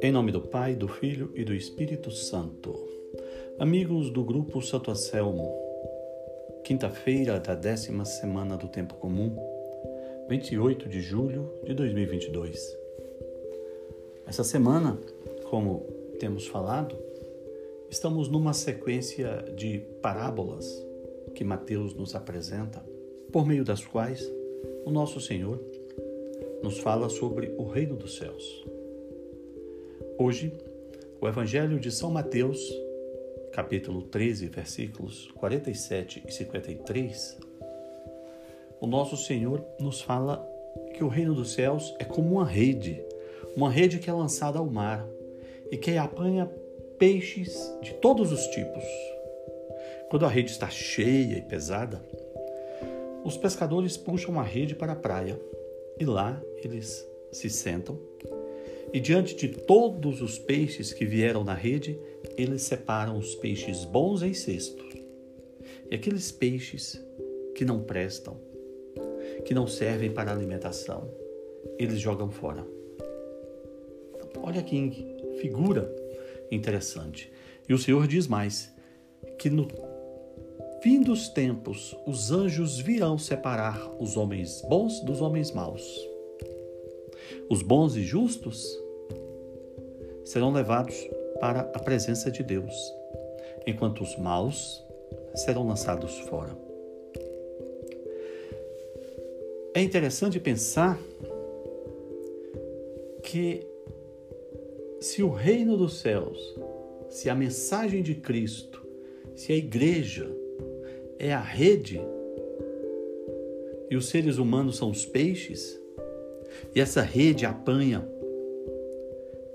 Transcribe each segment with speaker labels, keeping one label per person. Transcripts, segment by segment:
Speaker 1: Em nome do Pai, do Filho e do Espírito Santo. Amigos do Grupo Santo Anselmo, quinta-feira da décima semana do Tempo Comum, 28 de julho de 2022. Essa semana, como temos falado, estamos numa sequência de parábolas que Mateus nos apresenta, por meio das quais o nosso Senhor nos fala sobre o reino dos céus. Hoje, o Evangelho de São Mateus, capítulo 13, versículos 47 e 53, o nosso Senhor nos fala que o reino dos céus é como uma rede, uma rede que é lançada ao mar e que apanha peixes de todos os tipos. Quando a rede está cheia e pesada, os pescadores puxam a rede para a praia e lá eles se sentam e diante de todos os peixes que vieram na rede, eles separam os peixes bons em cesto. E aqueles peixes que não prestam, que não servem para alimentação, eles jogam fora. Olha que figura interessante. E o Senhor diz mais: que no fim dos tempos os anjos virão separar os homens bons dos homens maus. Os bons e justos serão levados para a presença de Deus, enquanto os maus serão lançados fora. É interessante pensar que se o reino dos céus, se a mensagem de Cristo, se a igreja é a rede e os seres humanos são os peixes, e essa rede apanha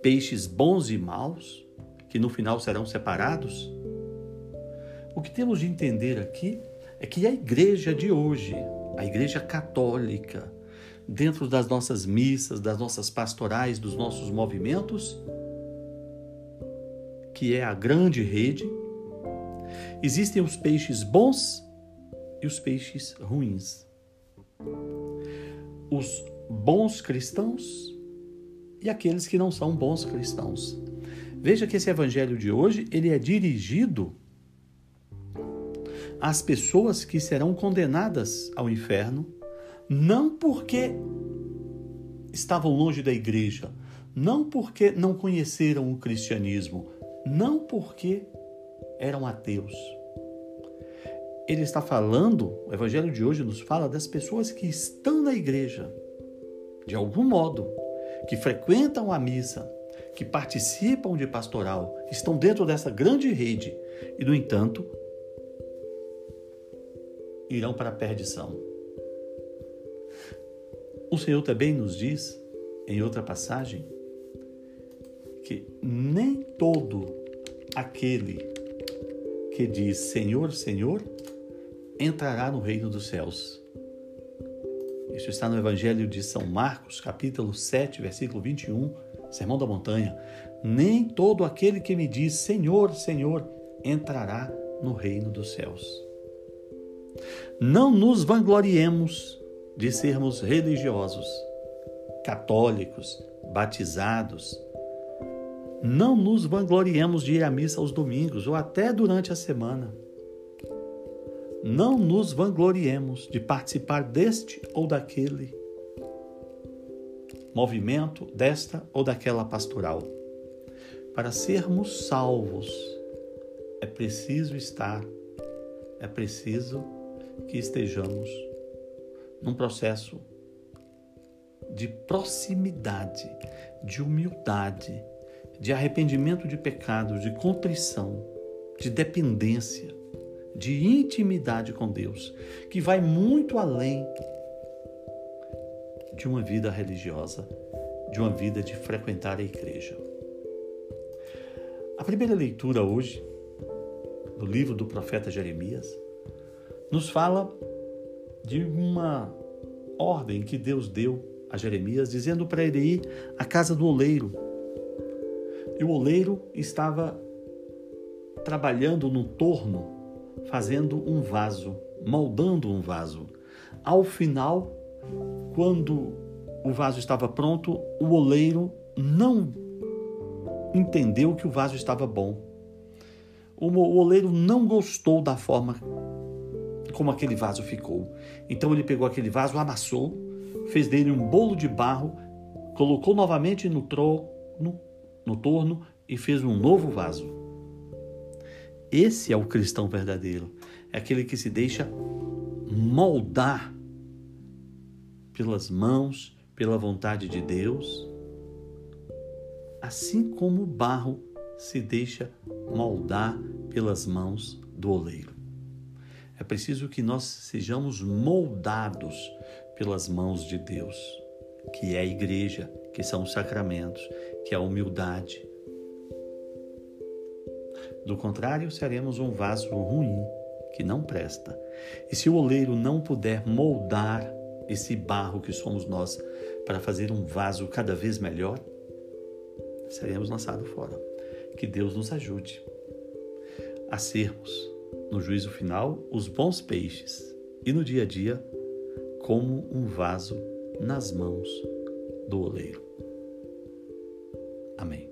Speaker 1: peixes bons e maus, que no final serão separados? O que temos de entender aqui é que a igreja de hoje, a igreja católica, dentro das nossas missas, das nossas pastorais, dos nossos movimentos, que é a grande rede, existem os peixes bons e os peixes ruins. Os bons cristãos e aqueles que não são bons cristãos. Veja que esse evangelho de hoje, ele é dirigido às pessoas que serão condenadas ao inferno, não porque estavam longe da igreja, não porque não conheceram o cristianismo, não porque eram ateus. Ele está falando, o evangelho de hoje nos fala das pessoas que estão na igreja, de algum modo, que frequentam a missa, que participam de pastoral, estão dentro dessa grande rede e, no entanto, irão para a perdição. O Senhor também nos diz, em outra passagem, que nem todo aquele que diz Senhor, Senhor, entrará no reino dos céus. Isso está no Evangelho de São Marcos, capítulo 7, versículo 21, Sermão da Montanha. Nem todo aquele que me diz Senhor, Senhor, entrará no reino dos céus. Não nos vangloriemos de sermos religiosos, católicos, batizados. Não nos vangloriemos de ir à missa aos domingos ou até durante a semana não nos vangloriemos de participar deste ou daquele movimento, desta ou daquela pastoral. Para sermos salvos, é preciso estar, é preciso que estejamos num processo de proximidade, de humildade, de arrependimento de pecados, de contrição, de dependência de intimidade com Deus, que vai muito além de uma vida religiosa, de uma vida de frequentar a igreja. A primeira leitura hoje, do livro do profeta Jeremias, nos fala de uma ordem que Deus deu a Jeremias, dizendo para ele ir à casa do oleiro. E o oleiro estava trabalhando no torno fazendo um vaso, moldando um vaso. Ao final, quando o vaso estava pronto, o oleiro não entendeu que o vaso estava bom. O oleiro não gostou da forma como aquele vaso ficou. Então ele pegou aquele vaso, amassou, fez dele um bolo de barro, colocou novamente no trono, no torno e fez um novo vaso. Esse é o cristão verdadeiro. É aquele que se deixa moldar pelas mãos, pela vontade de Deus, assim como o barro se deixa moldar pelas mãos do oleiro. É preciso que nós sejamos moldados pelas mãos de Deus, que é a igreja, que são os sacramentos, que é a humildade. Do contrário, seremos um vaso ruim, que não presta. E se o oleiro não puder moldar esse barro que somos nós para fazer um vaso cada vez melhor, seremos lançados fora. Que Deus nos ajude a sermos, no juízo final, os bons peixes e no dia a dia, como um vaso nas mãos do oleiro. Amém.